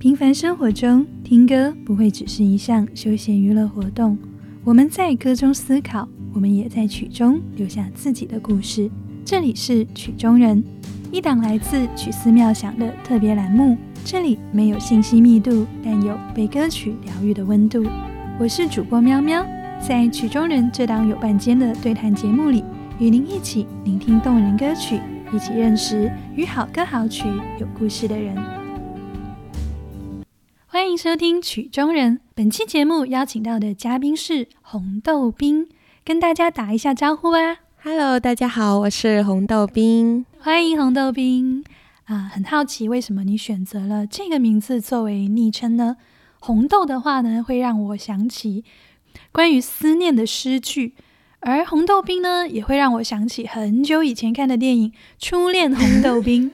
平凡生活中，听歌不会只是一项休闲娱乐活动。我们在歌中思考，我们也在曲中留下自己的故事。这里是曲中人，一档来自曲思妙想的特别栏目。这里没有信息密度，但有被歌曲疗愈的温度。我是主播喵喵，在曲中人这档有半间的对谈节目里，与您一起聆听动人歌曲，一起认识与好歌好曲有故事的人。欢迎收听曲中人。本期节目邀请到的嘉宾是红豆冰，跟大家打一下招呼吧！Hello，大家好，我是红豆冰。欢迎红豆冰啊！很好奇，为什么你选择了这个名字作为昵称呢？红豆的话呢，会让我想起关于思念的诗句，而红豆冰呢，也会让我想起很久以前看的电影《初恋红豆冰》。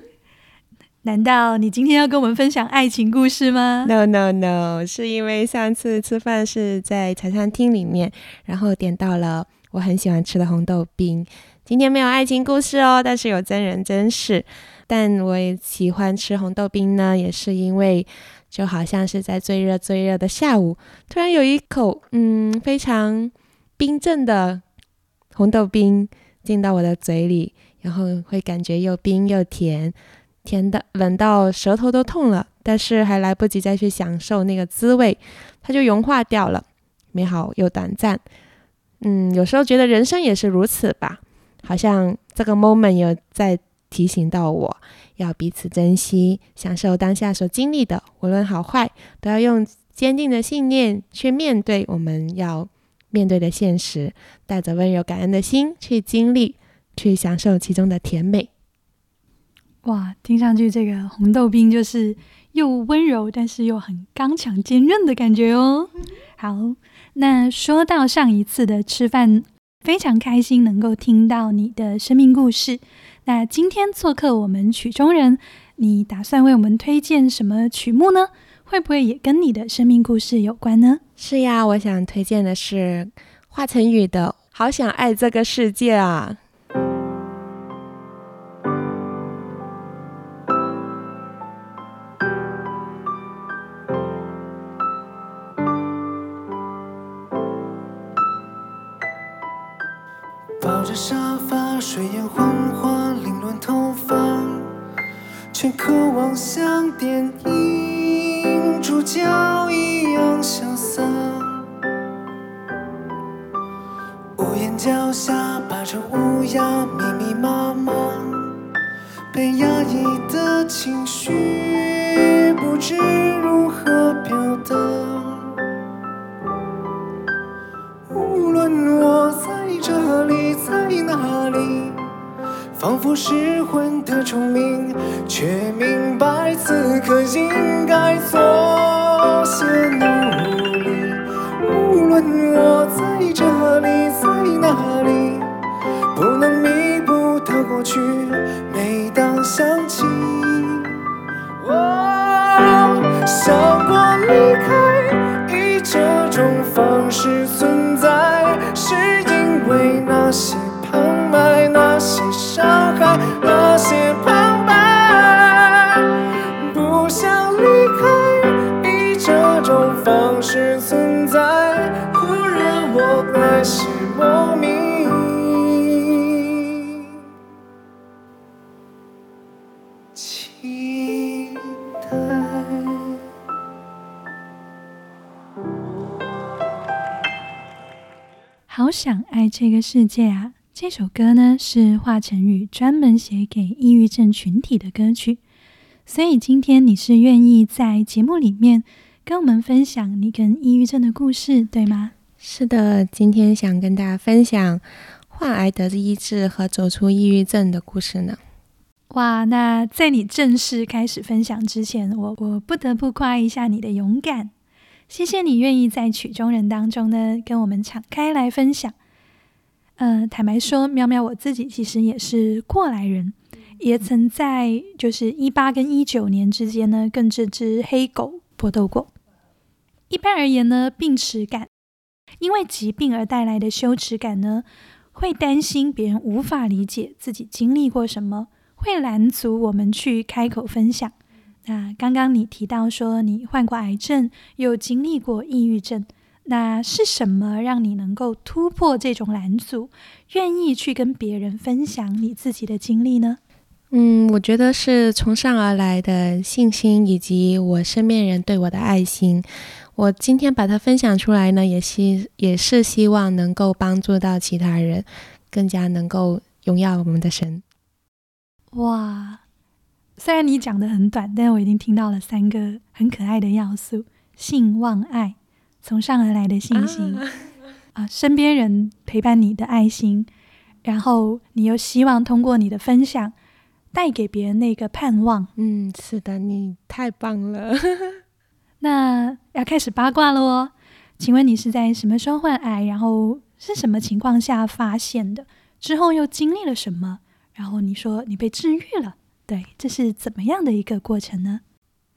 难道你今天要跟我们分享爱情故事吗？No No No，是因为上次吃饭是在茶餐厅里面，然后点到了我很喜欢吃的红豆冰。今天没有爱情故事哦，但是有真人真事。但我也喜欢吃红豆冰呢，也是因为就好像是在最热最热的下午，突然有一口嗯非常冰镇的红豆冰进到我的嘴里，然后会感觉又冰又甜。甜的冷到舌头都痛了，但是还来不及再去享受那个滋味，它就融化掉了，美好又短暂。嗯，有时候觉得人生也是如此吧，好像这个 moment 有在提醒到我要彼此珍惜，享受当下所经历的，无论好坏，都要用坚定的信念去面对我们要面对的现实，带着温柔感恩的心去经历，去享受其中的甜美。哇，听上去这个红豆冰就是又温柔，但是又很刚强坚韧的感觉哦。好，那说到上一次的吃饭，非常开心能够听到你的生命故事。那今天做客我们曲中人，你打算为我们推荐什么曲目呢？会不会也跟你的生命故事有关呢？是呀，我想推荐的是华晨宇的《好想爱这个世界》啊。这个世界啊！这首歌呢是华晨宇专门写给抑郁症群体的歌曲，所以今天你是愿意在节目里面跟我们分享你跟抑郁症的故事，对吗？是的，今天想跟大家分享患癌的医治和走出抑郁症的故事呢。哇，那在你正式开始分享之前，我我不得不夸一下你的勇敢，谢谢你愿意在曲中人当中呢跟我们敞开来分享。呃，坦白说，喵喵我自己其实也是过来人，也曾在就是一八跟一九年之间呢，跟这只黑狗搏斗过。一般而言呢，病耻感，因为疾病而带来的羞耻感呢，会担心别人无法理解自己经历过什么，会拦阻我们去开口分享。那刚刚你提到说你患过癌症，又经历过抑郁症，那是什么让你能够突破这种拦阻，愿意去跟别人分享你自己的经历呢？嗯，我觉得是从上而来的信心，以及我身边人对我的爱心。我今天把它分享出来呢，也希也是希望能够帮助到其他人，更加能够荣耀我们的神。哇！虽然你讲的很短，但是我已经听到了三个很可爱的要素：信、望、爱，从上而来的信心啊，身边人陪伴你的爱心，然后你又希望通过你的分享带给别人那个盼望。嗯，是的，你太棒了。那要开始八卦了哦，请问你是在什么时候患癌？然后是什么情况下发现的？之后又经历了什么？然后你说你被治愈了。对，这是怎么样的一个过程呢？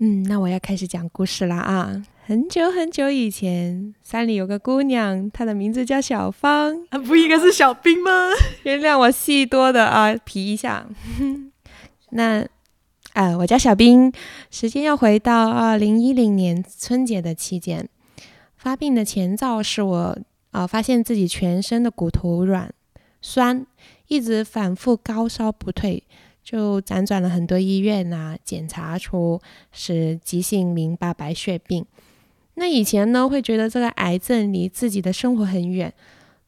嗯，那我要开始讲故事啦啊！很久很久以前，山里有个姑娘，她的名字叫小芳啊，不应该是小兵吗？原谅我戏多的啊，皮一下。那啊，我叫小兵。时间要回到二零一零年春节的期间，发病的前兆是我啊，发现自己全身的骨头软酸，一直反复高烧不退。就辗转了很多医院呐，检查出是急性淋巴白血病。那以前呢，会觉得这个癌症离自己的生活很远，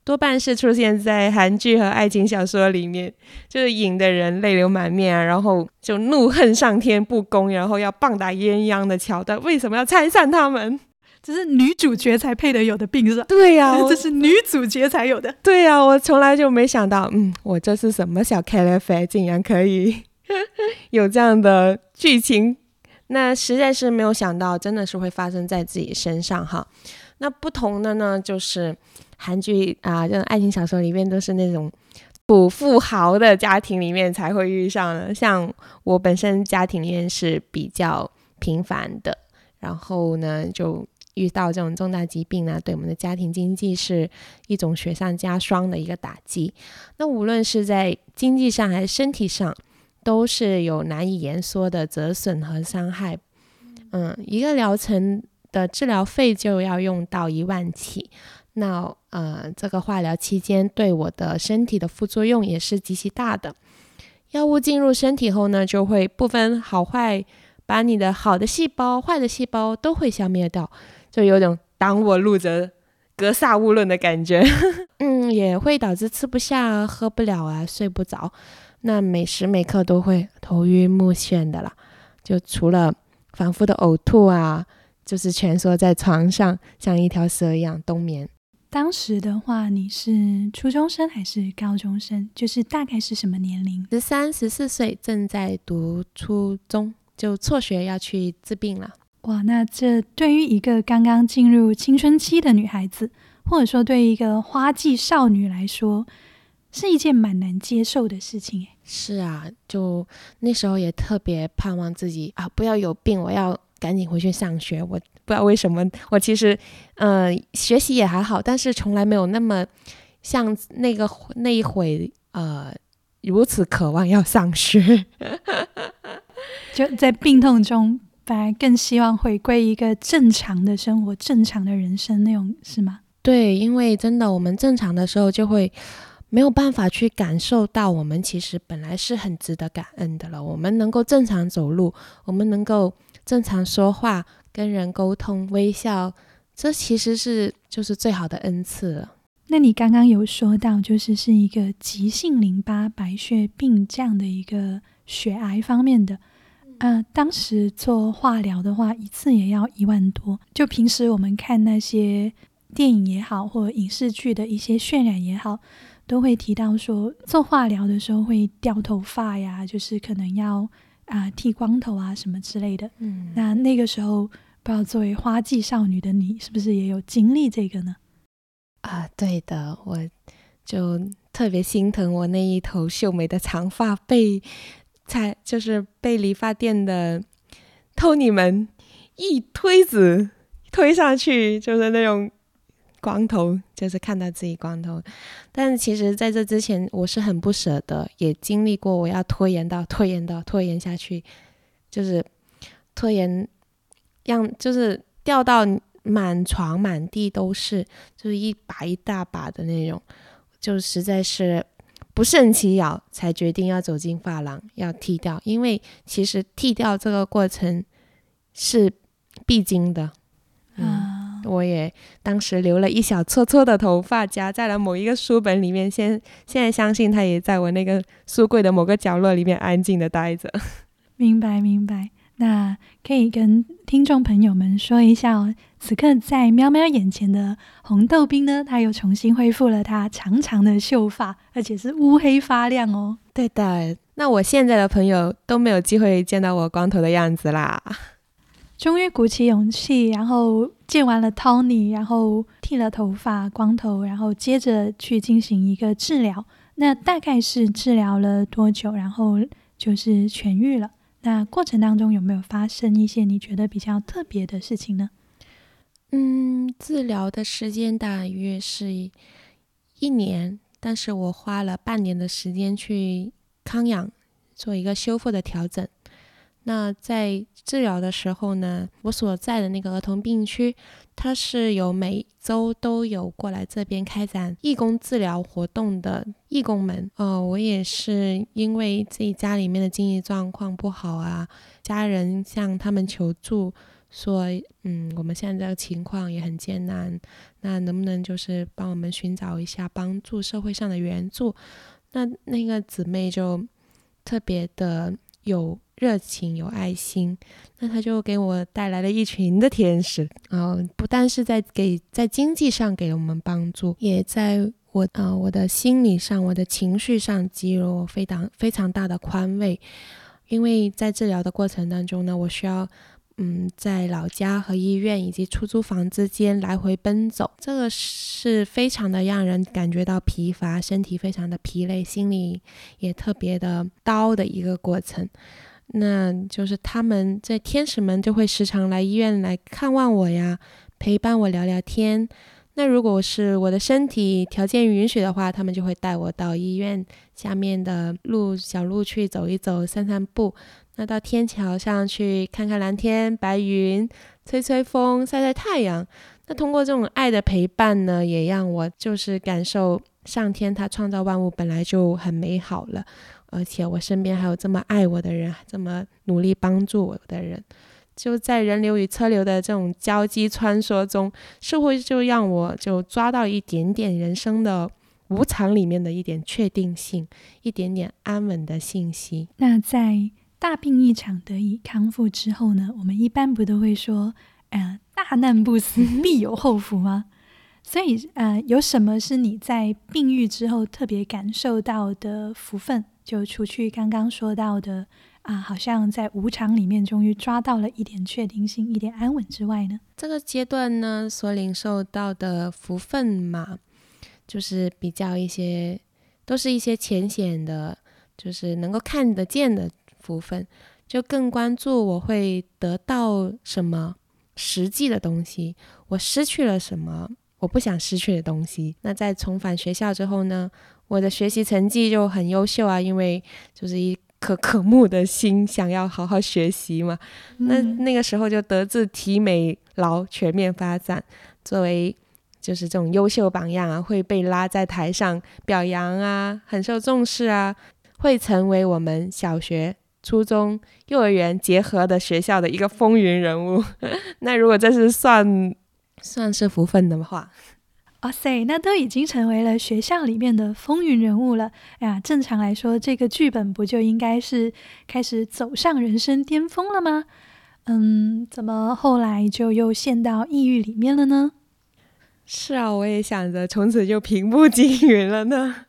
多半是出现在韩剧和爱情小说里面，就是引得人泪流满面啊，然后就怒恨上天不公，然后要棒打鸳鸯的桥段。为什么要拆散他们？这是女主角才配得有的病是吧？对呀，这是女主角才有的。对呀，我从来就没想到，嗯，我这是什么小 K F，竟然可以有这样的剧情，那实在是没有想到，真的是会发生在自己身上哈。那不同的呢，就是韩剧啊，这种爱情小说里面都是那种土富豪的家庭里面才会遇上的，像我本身家庭里面是比较平凡的，然后呢就。遇到这种重大疾病呢，对我们的家庭经济是一种雪上加霜的一个打击。那无论是在经济上还是身体上，都是有难以言说的折损和伤害。嗯，一个疗程的治疗费就要用到一万起。那呃，这个化疗期间对我的身体的副作用也是极其大的。药物进入身体后呢，就会不分好坏，把你的好的细胞、坏的细胞都会消灭掉。就有种挡我路者格杀勿论的感觉，嗯，也会导致吃不下、喝不了啊，睡不着，那每时每刻都会头晕目眩的啦。就除了反复的呕吐啊，就是蜷缩在床上，像一条蛇一样冬眠。当时的话，你是初中生还是高中生？就是大概是什么年龄？十三、十四岁，正在读初中，就辍学要去治病了。哇，那这对于一个刚刚进入青春期的女孩子，或者说对于一个花季少女来说，是一件蛮难接受的事情。哎，是啊，就那时候也特别盼望自己啊，不要有病，我要赶紧回去上学。我不知道为什么，我其实呃学习也还好，但是从来没有那么像那个那一会呃如此渴望要上学，就在病痛中。反而更希望回归一个正常的生活、正常的人生那种，是吗？对，因为真的，我们正常的时候就会没有办法去感受到，我们其实本来是很值得感恩的了。我们能够正常走路，我们能够正常说话、跟人沟通、微笑，这其实是就是最好的恩赐了。那你刚刚有说到，就是是一个急性淋巴白血病这样的一个血癌方面的。嗯，当时做化疗的话，一次也要一万多。就平时我们看那些电影也好，或者影视剧的一些渲染也好，都会提到说做化疗的时候会掉头发呀，就是可能要啊剃光头啊什么之类的。嗯，那那个时候，不知道作为花季少女的你，是不是也有经历这个呢？啊，对的，我就特别心疼我那一头秀美的长发被。才就是被理发店的偷你们一推子推上去，就是那种光头，就是看到自己光头。但其实在这之前，我是很不舍得，也经历过我要拖延到拖延到拖延下去，就是拖延，让就是掉到满床满地都是，就是一把一大把的那种，就实在是不胜其扰，才决定要走进发廊要剃掉。因为其实剃掉这个过程是必经的，啊。我也当时留了一小撮撮的头发，夹在了某一个书本里面。现现在相信它也在我那个书柜的某个角落里面安静的待着。明 白明白，那可以跟听众朋友们说一下哦，此刻在喵喵眼前的红豆冰呢，它又重新恢复了它长长的秀发，而且是乌黑发亮哦。对的，那我现在的朋友都没有机会见到我光头的样子啦。终于鼓起勇气，然后见完了 Tony，然后剃了头发，光头，然后接着去进行一个治疗。那大概是治疗了多久？然后就是痊愈了。那过程当中有没有发生一些你觉得比较特别的事情呢？嗯，治疗的时间大约是一年，但是我花了半年的时间去康养，做一个修复的调整。那在治疗的时候呢，我所在的那个儿童病区，它是有每周都有过来这边开展义工治疗活动的义工们。哦，我也是因为自己家里面的经济状况不好啊，家人向他们求助，说，嗯，我们现在这个情况也很艰难，那能不能就是帮我们寻找一下帮助社会上的援助？那那个姊妹就特别的有。热情有爱心，那他就给我带来了一群的天使，然后不但是在给在经济上给了我们帮助，也在我啊我的心理上、我的情绪上给予了我非常非常大的宽慰，因为在治疗的过程当中呢，我需要。嗯，在老家和医院以及出租房之间来回奔走，这个是非常的让人感觉到疲乏，身体非常的疲累，心里也特别的刀的一个过程。那就是他们这天使们就会时常来医院来看望我呀，陪伴我聊聊天。那如果是我的身体条件允许的话，他们就会带我到医院下面的路小路去走一走，散散步。那到天桥上去看看蓝天白云，吹吹风，晒晒太阳。那通过这种爱的陪伴呢，也让我就是感受上天他创造万物本来就很美好了，而且我身边还有这么爱我的人，这么努力帮助我的人。就在人流与车流的这种交击穿梭中，似乎就让我就抓到一点点人生的无常里面的一点确定性，一点点安稳的信息。那在大病一场得以康复之后呢？我们一般不都会说，呃，大难不死，必有后福吗？所以，呃，有什么是你在病愈之后特别感受到的福分？就除去刚刚说到的。啊，好像在无常里面终于抓到了一点确定性、一点安稳之外呢。这个阶段呢，所领受到的福分嘛，就是比较一些，都是一些浅显的，就是能够看得见的福分，就更关注我会得到什么实际的东西，我失去了什么我不想失去的东西。那在重返学校之后呢，我的学习成绩就很优秀啊，因为就是一。可渴慕的心，想要好好学习嘛？那那个时候就德智体美劳全面发展，作为就是这种优秀榜样啊，会被拉在台上表扬啊，很受重视啊，会成为我们小学、初中、幼儿园结合的学校的一个风云人物。那如果这是算算是福分的话。哇塞，那都已经成为了学校里面的风云人物了。哎呀，正常来说，这个剧本不就应该是开始走上人生巅峰了吗？嗯，怎么后来就又陷到抑郁里面了呢？是啊，我也想着从此就平步青云了呢。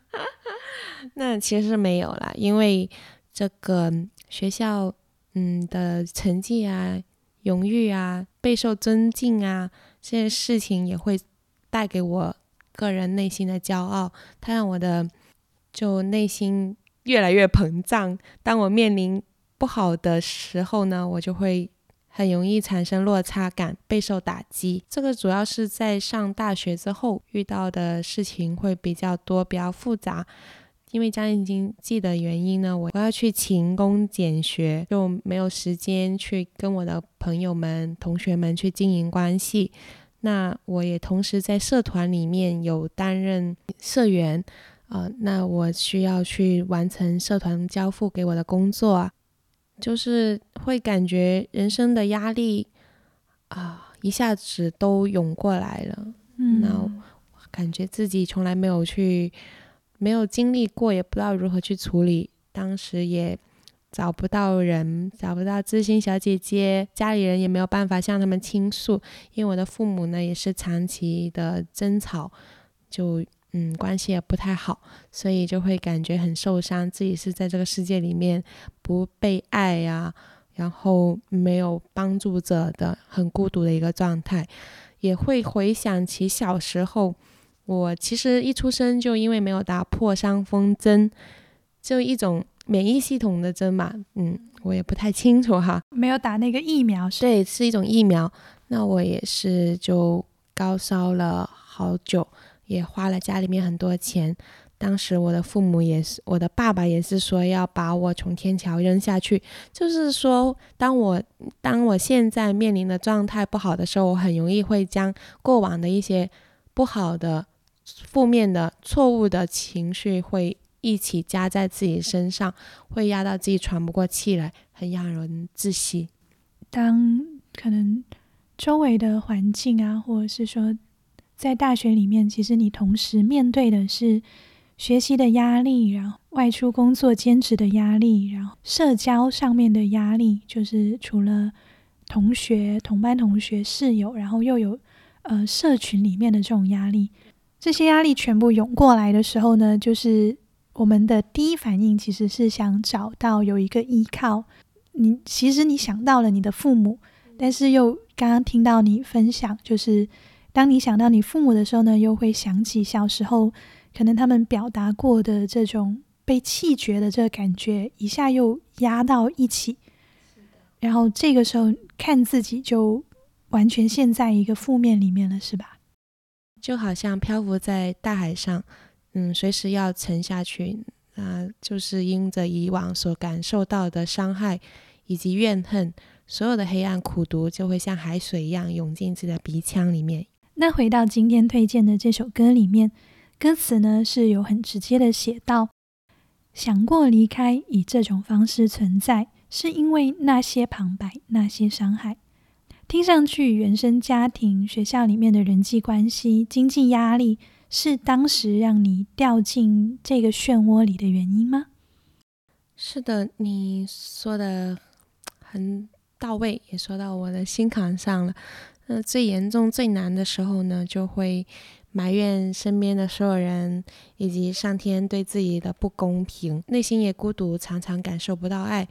那其实没有啦，因为这个学校，嗯的成绩啊、荣誉啊、备受尊敬啊，这些事情也会。带给我个人内心的骄傲，它让我的就内心越来越膨胀。当我面临不好的时候呢，我就会很容易产生落差感，备受打击。这个主要是在上大学之后遇到的事情会比较多，比较复杂，因为家庭经济的原因呢，我我要去勤工俭学，就没有时间去跟我的朋友们、同学们去经营关系。那我也同时在社团里面有担任社员，呃，那我需要去完成社团交付给我的工作啊，就是会感觉人生的压力啊，一下子都涌过来了。嗯，那感觉自己从来没有去。没有经历过，也不知道如何去处理。当时也找不到人，找不到知心小姐姐，家里人也没有办法向他们倾诉。因为我的父母呢，也是长期的争吵，就嗯关系也不太好，所以就会感觉很受伤，自己是在这个世界里面不被爱呀，然后没有帮助者的，很孤独的一个状态。也会回想起小时候。我其实一出生就因为没有打破伤风针，就一种免疫系统的针嘛，嗯，我也不太清楚哈。没有打那个疫苗是，对，是一种疫苗。那我也是就高烧了好久，也花了家里面很多钱。当时我的父母也是，我的爸爸也是说要把我从天桥扔下去。就是说，当我当我现在面临的状态不好的时候，我很容易会将过往的一些不好的。负面的、错误的情绪会一起加在自己身上，会压到自己喘不过气来，很让人窒息。当可能周围的环境啊，或者是说在大学里面，其实你同时面对的是学习的压力，然后外出工作兼职的压力，然后社交上面的压力，就是除了同学、同班同学、室友，然后又有呃社群里面的这种压力。这些压力全部涌过来的时候呢，就是我们的第一反应其实是想找到有一个依靠。你其实你想到了你的父母，但是又刚刚听到你分享，就是当你想到你父母的时候呢，又会想起小时候可能他们表达过的这种被气绝的这个感觉，一下又压到一起。然后这个时候看自己就完全陷在一个负面里面了，是吧？就好像漂浮在大海上，嗯，随时要沉下去，啊，就是因着以往所感受到的伤害以及怨恨，所有的黑暗苦毒就会像海水一样涌进自己的鼻腔里面。那回到今天推荐的这首歌里面，歌词呢是有很直接的写到：想过离开，以这种方式存在，是因为那些旁白，那些伤害。听上去，原生家庭、学校里面的人际关系、经济压力，是当时让你掉进这个漩涡里的原因吗？是的，你说的很到位，也说到我的心坎上了。那最严重、最难的时候呢，就会埋怨身边的所有人，以及上天对自己的不公平，内心也孤独，常常感受不到爱，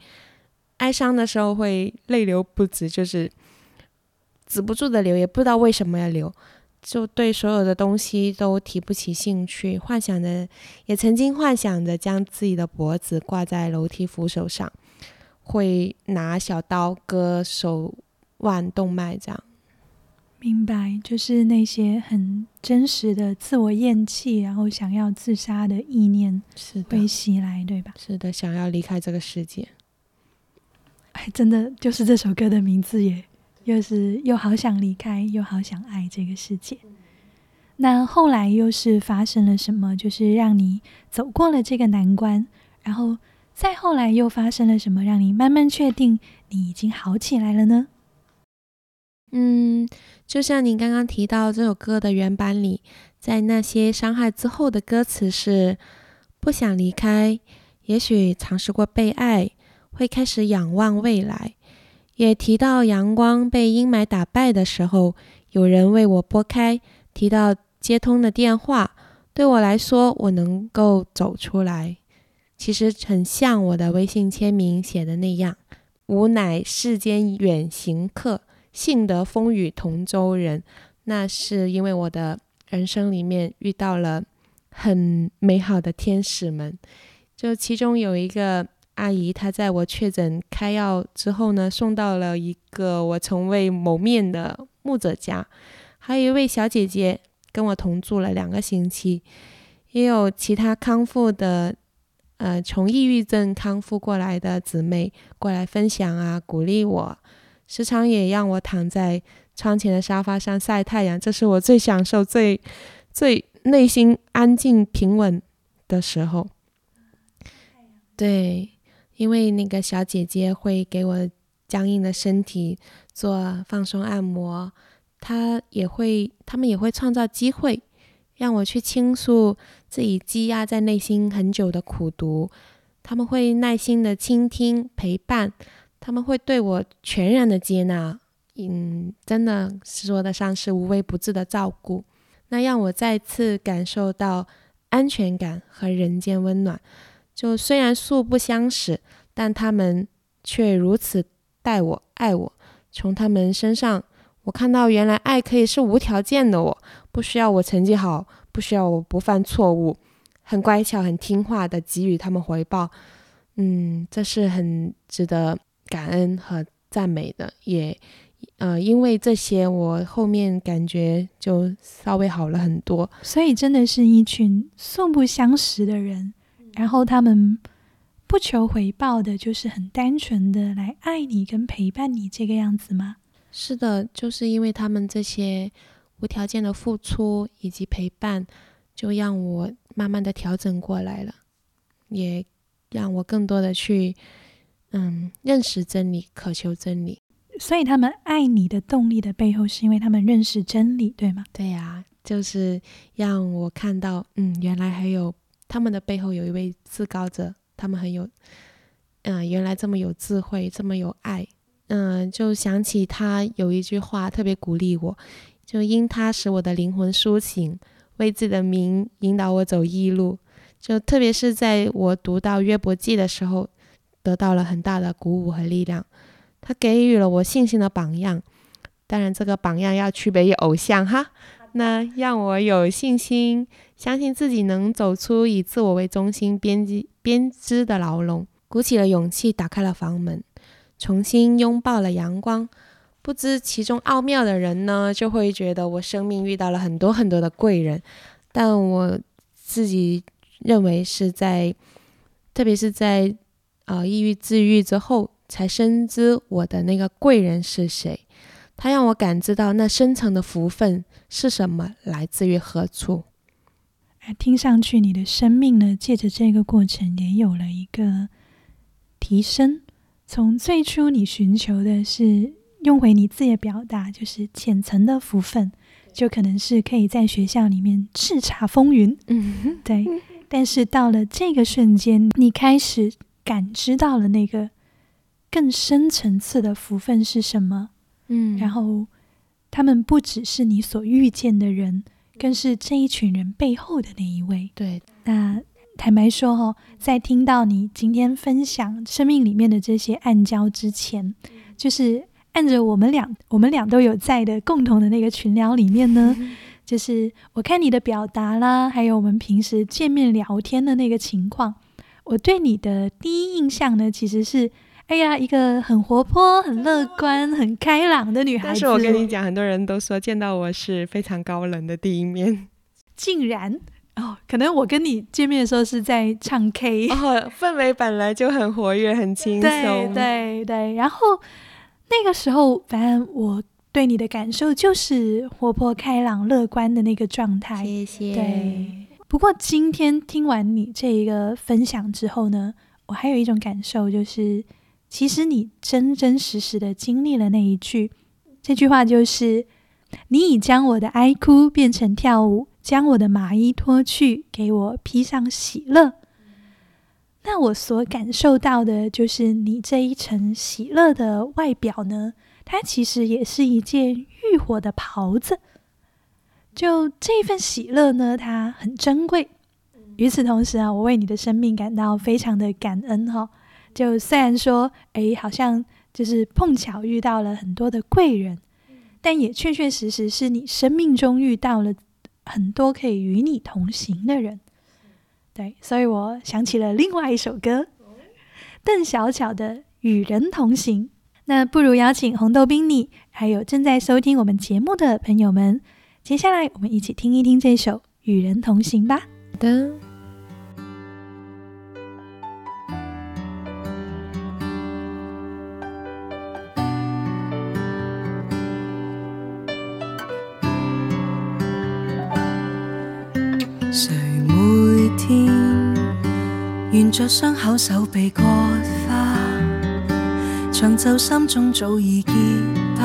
哀伤的时候会泪流不止，就是。止不住的流，也不知道为什么要流，就对所有的东西都提不起兴趣，幻想着，也曾经幻想着将自己的脖子挂在楼梯扶手上，会拿小刀割手腕动脉这样。明白，就是那些很真实的自我厌弃，然后想要自杀的意念是被袭来，对吧？是的，想要离开这个世界。哎，真的就是这首歌的名字耶。又是又好想离开，又好想爱这个世界。那后来又是发生了什么？就是让你走过了这个难关，然后再后来又发生了什么，让你慢慢确定你已经好起来了呢？嗯，就像您刚刚提到这首歌的原版里，在那些伤害之后的歌词是：不想离开，也许尝试过被爱，会开始仰望未来。也提到阳光被阴霾打败的时候，有人为我拨开；提到接通的电话，对我来说，我能够走出来。其实很像我的微信签名写的那样：“吾乃世间远行客，幸得风雨同舟人。”那是因为我的人生里面遇到了很美好的天使们，就其中有一个。阿姨，她在我确诊开药之后呢，送到了一个我从未谋面的牧者家。还有一位小姐姐跟我同住了两个星期，也有其他康复的呃从抑郁症康复过来的姊妹过来分享啊，鼓励我，时常也让我躺在窗前的沙发上晒太阳，这是我最享受、最最内心安静平稳的时候。对，因为那个小姐姐会给我僵硬的身体做放松按摩，她也会，他们也会创造机会。让我去倾诉自己积压在内心很久的苦毒，他们会耐心的倾听陪伴，他们会对我全然的接纳，嗯，真的说得上是无微不至的照顾，那让我再次感受到安全感和人间温暖。就虽然素不相识，但他们却如此待我爱我，从他们身上。我看到，原来爱可以是无条件的。我不需要我成绩好，不需要我不犯错误，很乖巧、很听话的给予他们回报。嗯，这是很值得感恩和赞美的。也，呃，因为这些，我后面感觉就稍微好了很多。所以，真的是一群素不相识的人，然后他们不求回报的，就是很单纯的来爱你跟陪伴你这个样子吗？是的，就是因为他们这些无条件的付出以及陪伴，就让我慢慢的调整过来了，也让我更多的去，嗯，认识真理，渴求真理。所以他们爱你的动力的背后，是因为他们认识真理，对吗？对呀，就是让我看到，嗯，原来还有他们的背后有一位至高者，他们很有，嗯，原来这么有智慧，这么有爱。嗯，就想起他有一句话特别鼓励我，就因他使我的灵魂苏醒，为自己的名引导我走义路。就特别是在我读到约伯记的时候，得到了很大的鼓舞和力量。他给予了我信心的榜样，当然这个榜样要区别于偶像哈。那让我有信心，相信自己能走出以自我为中心编织编织的牢笼，鼓起了勇气，打开了房门。重新拥抱了阳光，不知其中奥妙的人呢，就会觉得我生命遇到了很多很多的贵人，但我自己认为是在，特别是在呃抑郁治愈之后，才深知我的那个贵人是谁，他让我感知到那深层的福分是什么，来自于何处。听上去你的生命呢，借着这个过程也有了一个提升。从最初你寻求的是用回你自己的表达，就是浅层的福分，就可能是可以在学校里面叱咤风云，嗯，对。但是到了这个瞬间，你开始感知到了那个更深层次的福分是什么，嗯，然后他们不只是你所遇见的人，更是这一群人背后的那一位，对，那。坦白说，哈，在听到你今天分享生命里面的这些暗礁之前，就是按着我们俩，我们俩都有在的共同的那个群聊里面呢，就是我看你的表达啦，还有我们平时见面聊天的那个情况，我对你的第一印象呢，其实是，哎呀，一个很活泼、很乐观、很开朗的女孩子。但是我跟你讲，很多人都说见到我是非常高冷的第一面，竟然。哦，可能我跟你见面的时候是在唱 K，哦，氛围本来就很活跃，很轻松。对对对，然后那个时候，反正我对你的感受就是活泼开朗、乐观的那个状态。谢谢。对，不过今天听完你这一个分享之后呢，我还有一种感受，就是其实你真真实实的经历了那一句，这句话就是你已将我的哀哭变成跳舞。将我的麻衣脱去，给我披上喜乐。那我所感受到的，就是你这一层喜乐的外表呢，它其实也是一件浴火的袍子。就这份喜乐呢，它很珍贵。与此同时啊，我为你的生命感到非常的感恩哈。就虽然说，哎，好像就是碰巧遇到了很多的贵人，但也确确实实是你生命中遇到了。很多可以与你同行的人，对，所以我想起了另外一首歌，邓小巧的《与人同行》。那不如邀请红豆冰你，还有正在收听我们节目的朋友们，接下来我们一起听一听这首《与人同行》吧。的。着伤口手臂割花，长袖心中早已结疤，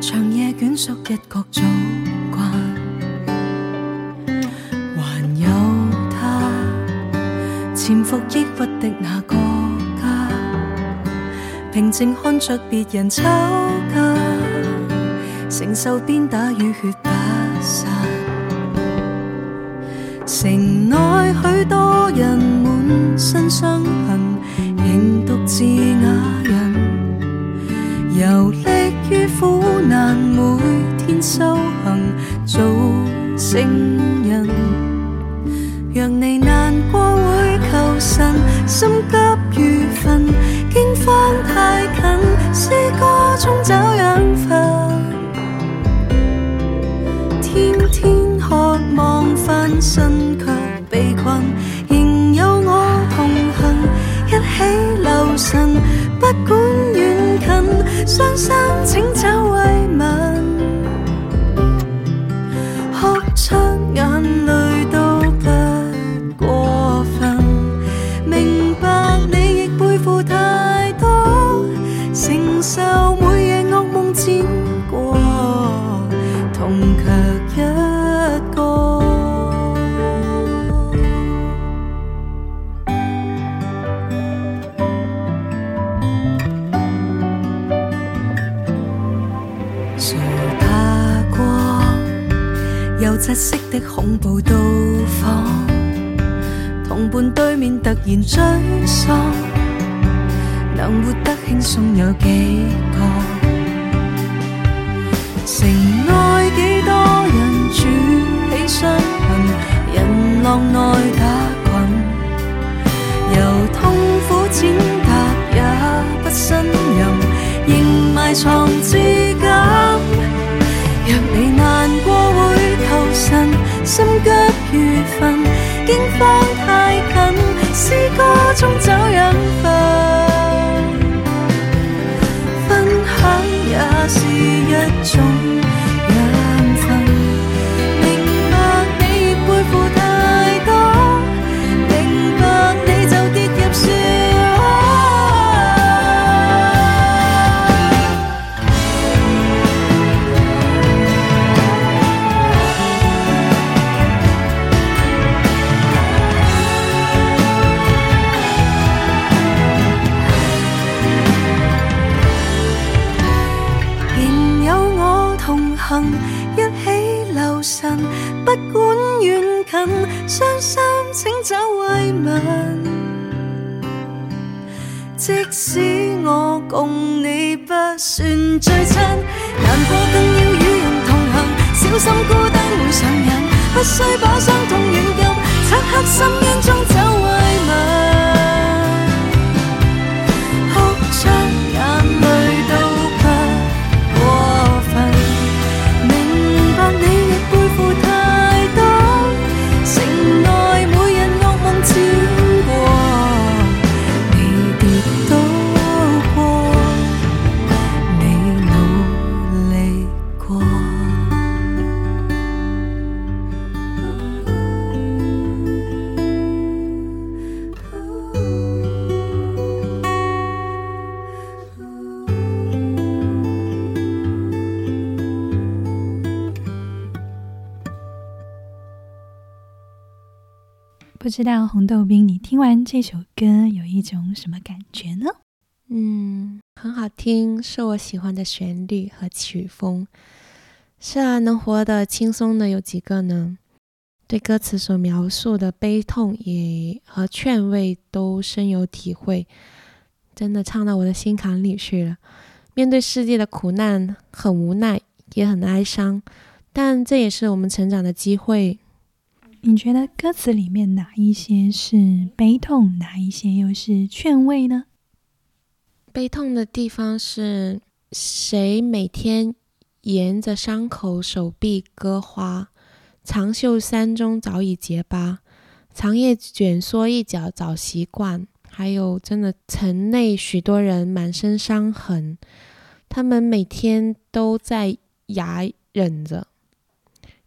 长夜卷缩一角早惯，还有他潜伏抑郁的那个家，平静看着别人吵架，承受鞭打与血城内许多人满身伤痕，仍独自哑忍，游历于苦难，每天修行做圣人。若你难过会求神，心伤心请走。然沮丧，能活得轻松有几个？城内几多人住起伤痕，人浪内打滚，由痛苦剪踏也不呻吟，仍埋藏胸不知道红豆冰，你听完这首歌有一种什么感觉呢？嗯，很好听，是我喜欢的旋律和曲风。是啊，能活得轻松的有几个呢？对歌词所描述的悲痛也和劝慰都深有体会，真的唱到我的心坎里去了。面对世界的苦难，很无奈，也很哀伤，但这也是我们成长的机会。你觉得歌词里面哪一些是悲痛，哪一些又是劝慰呢？悲痛的地方是谁每天沿着伤口手臂割花，长袖衫中早已结疤，长夜卷缩一角早习惯。还有，真的城内许多人满身伤痕，他们每天都在牙忍着，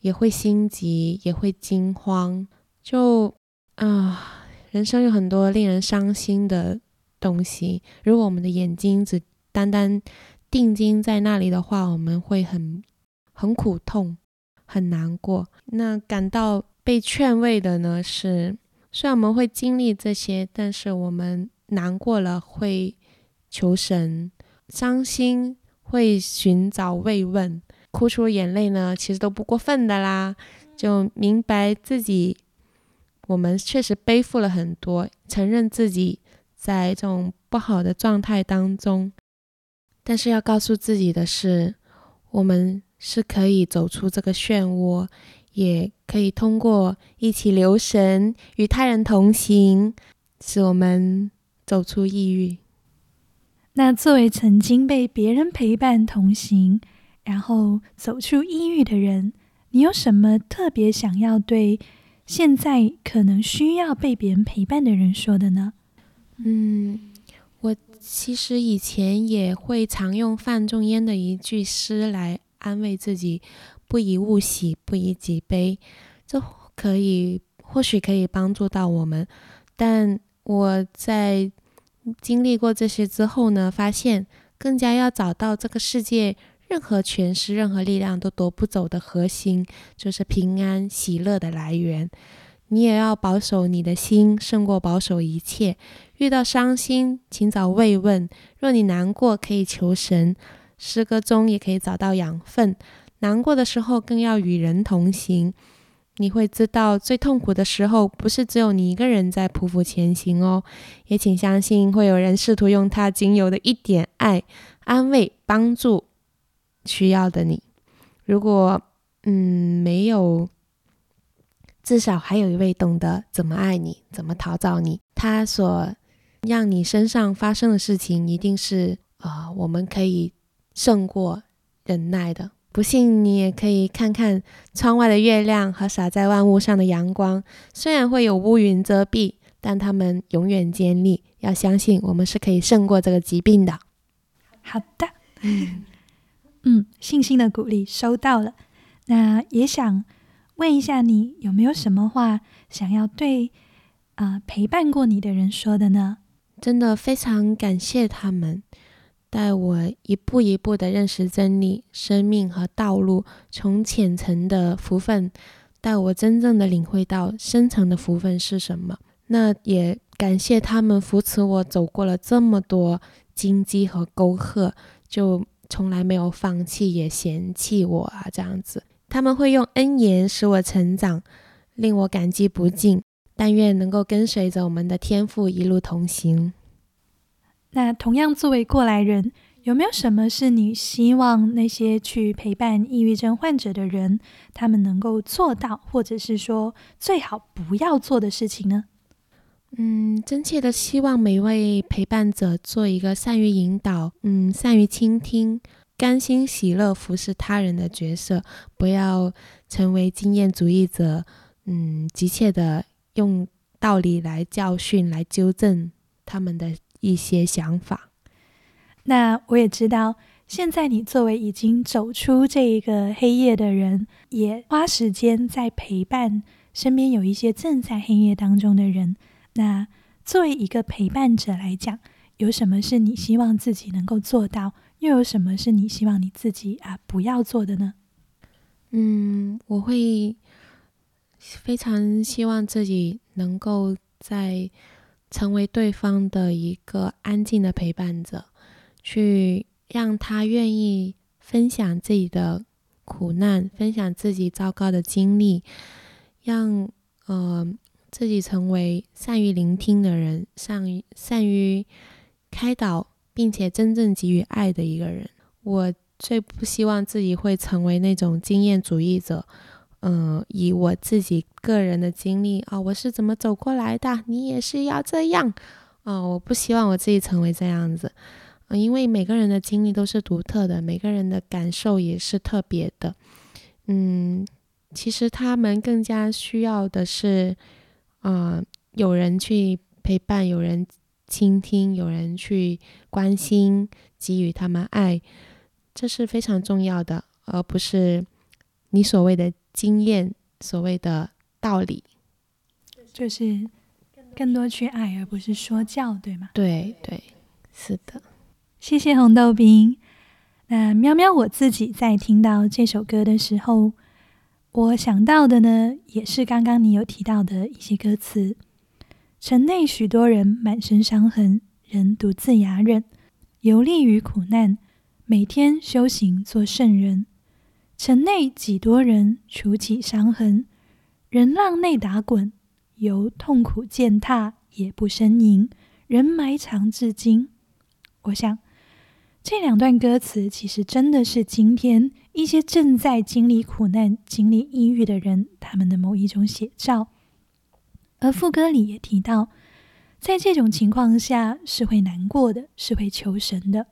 也会心急，也会惊慌，就啊，人生有很多令人伤心的东西，如果我们的眼睛只单单定睛在那里的话，我们会很很苦痛，很难过。那感到被劝慰的呢是，虽然我们会经历这些，但是我们难过了会求神，伤心会寻找慰问，哭出眼泪呢，其实都不过分的啦。就明白自己，我们确实背负了很多，承认自己在这种不好的状态当中，但是要告诉自己的是，我们是可以走出这个漩涡，也可以通过一起留神，与他人同行，使我们走出抑郁。那作为曾经被别人陪伴同行，然后走出抑郁的人。你有什么特别想要对现在可能需要被别人陪伴的人说的呢？嗯，我其实以前也会常用范仲淹的一句诗来安慰自己：“不以物喜，不以己悲。”这可以，或许可以帮助到我们。但我在经历过这些之后呢，发现更加要找到这个世界。任何权势、任何力量都夺不走的核心，就是平安喜乐的来源。你也要保守你的心，胜过保守一切。遇到伤心，请找慰问；若你难过，可以求神。诗歌中也可以找到养分。难过的时候，更要与人同行。你会知道，最痛苦的时候，不是只有你一个人在匍匐前行哦。也请相信，会有人试图用他仅有的一点爱、安慰、帮助。需要的你，如果嗯没有，至少还有一位懂得怎么爱你，怎么讨找你。他所让你身上发生的事情，一定是啊，我们可以胜过忍耐的。不信你也可以看看窗外的月亮和洒在万物上的阳光，虽然会有乌云遮蔽，但它们永远坚立。要相信，我们是可以胜过这个疾病的。好的。嗯，信心的鼓励收到了。那也想问一下，你有没有什么话想要对啊陪伴过你的人说的呢？真的非常感谢他们，带我一步一步的认识真理、生命和道路，从浅层的福分带我真正的领会到深层的福分是什么。那也感谢他们扶持我走过了这么多荆棘和沟壑，就。从来没有放弃，也嫌弃我啊，这样子，他们会用恩言使我成长，令我感激不尽。但愿能够跟随着我们的天赋一路同行。那同样作为过来人，有没有什么是你希望那些去陪伴抑郁症患者的人，他们能够做到，或者是说最好不要做的事情呢？嗯，真切的希望每位陪伴者做一个善于引导、嗯，善于倾听、甘心喜乐服侍他人的角色，不要成为经验主义者，嗯，急切的用道理来教训、来纠正他们的一些想法。那我也知道，现在你作为已经走出这一个黑夜的人，也花时间在陪伴身边有一些正在黑夜当中的人。那作为一个陪伴者来讲，有什么是你希望自己能够做到，又有什么是你希望你自己啊不要做的呢？嗯，我会非常希望自己能够在成为对方的一个安静的陪伴者，去让他愿意分享自己的苦难，分享自己糟糕的经历，让呃。自己成为善于聆听的人，善于善于开导，并且真正给予爱的一个人。我最不希望自己会成为那种经验主义者，嗯，以我自己个人的经历啊，我是怎么走过来的，你也是要这样啊？我不希望我自己成为这样子，嗯，因为每个人的经历都是独特的，每个人的感受也是特别的，嗯，其实他们更加需要的是。啊，有人去陪伴，有人倾听，有人去关心，给予他们爱，这是非常重要的，而不是你所谓的经验、所谓的道理。就是更多去爱，而不是说教，对吗？对对，是的。谢谢红豆冰。那喵喵，我自己在听到这首歌的时候，我想到的呢，也是刚刚你有提到的一些歌词。城内许多人满身伤痕，人独自哑忍，游历于苦难，每天修行做圣人。城内几多人除起伤痕，人浪内打滚，由痛苦践踏也不呻吟，人埋藏至今。我想，这两段歌词其实真的是今天一些正在经历苦难、经历抑郁的人他们的某一种写照。而副歌里也提到，在这种情况下是会难过的，是会求神的。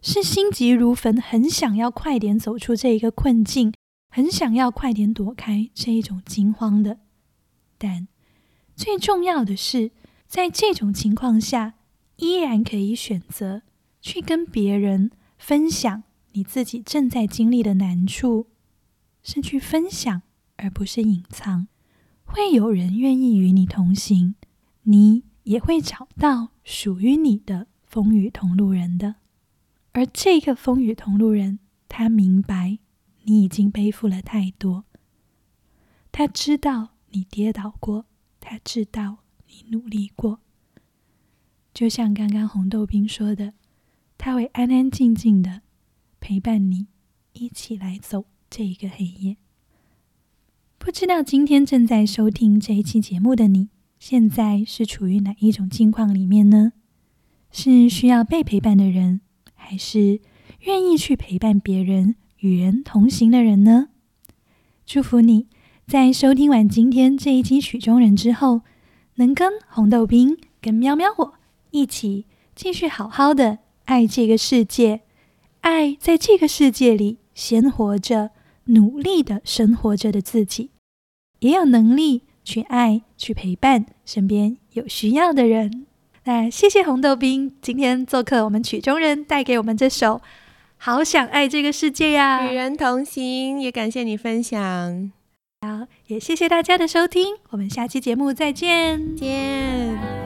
是心急如焚，很想要快点走出这一个困境，很想要快点躲开这一种惊慌的。但最重要的是，在这种情况下，依然可以选择去跟别人分享你自己正在经历的难处，是去分享，而不是隐藏。会有人愿意与你同行，你也会找到属于你的风雨同路人的。而这个风雨同路人，他明白你已经背负了太多，他知道你跌倒过，他知道你努力过。就像刚刚红豆冰说的，他会安安静静的陪伴你，一起来走这个黑夜。不知道今天正在收听这一期节目的你，现在是处于哪一种境况里面呢？是需要被陪伴的人？还是愿意去陪伴别人、与人同行的人呢？祝福你在收听完今天这一期曲中人之后，能跟红豆冰、跟喵喵我一起继续好好的爱这个世界，爱在这个世界里鲜活着、努力的生活着的自己，也有能力去爱、去陪伴身边有需要的人。那谢谢红豆冰今天做客我们曲中人，带给我们这首《好想爱这个世界》呀，与人同行，也感谢你分享。好，也谢谢大家的收听，我们下期节目再见，见。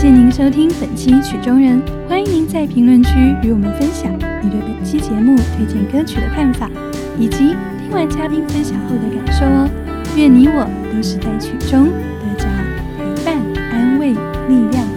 谢您收听本期曲中人，欢迎您在评论区与我们分享你对本期节目推荐歌曲的看法，以及听完嘉宾分享后的感受哦。愿你我都是在曲中得着陪伴、安慰、力量。